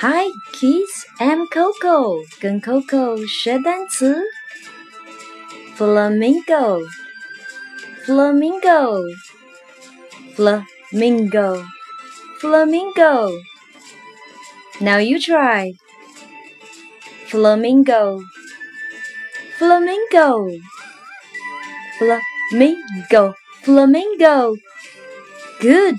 Hi, kids! I'm Coco，跟 Coco 学单词。Flamingo, flamingo, flamingo, flamingo. Now you try. Flamingo, flamingo, flamingo, flamingo. Good.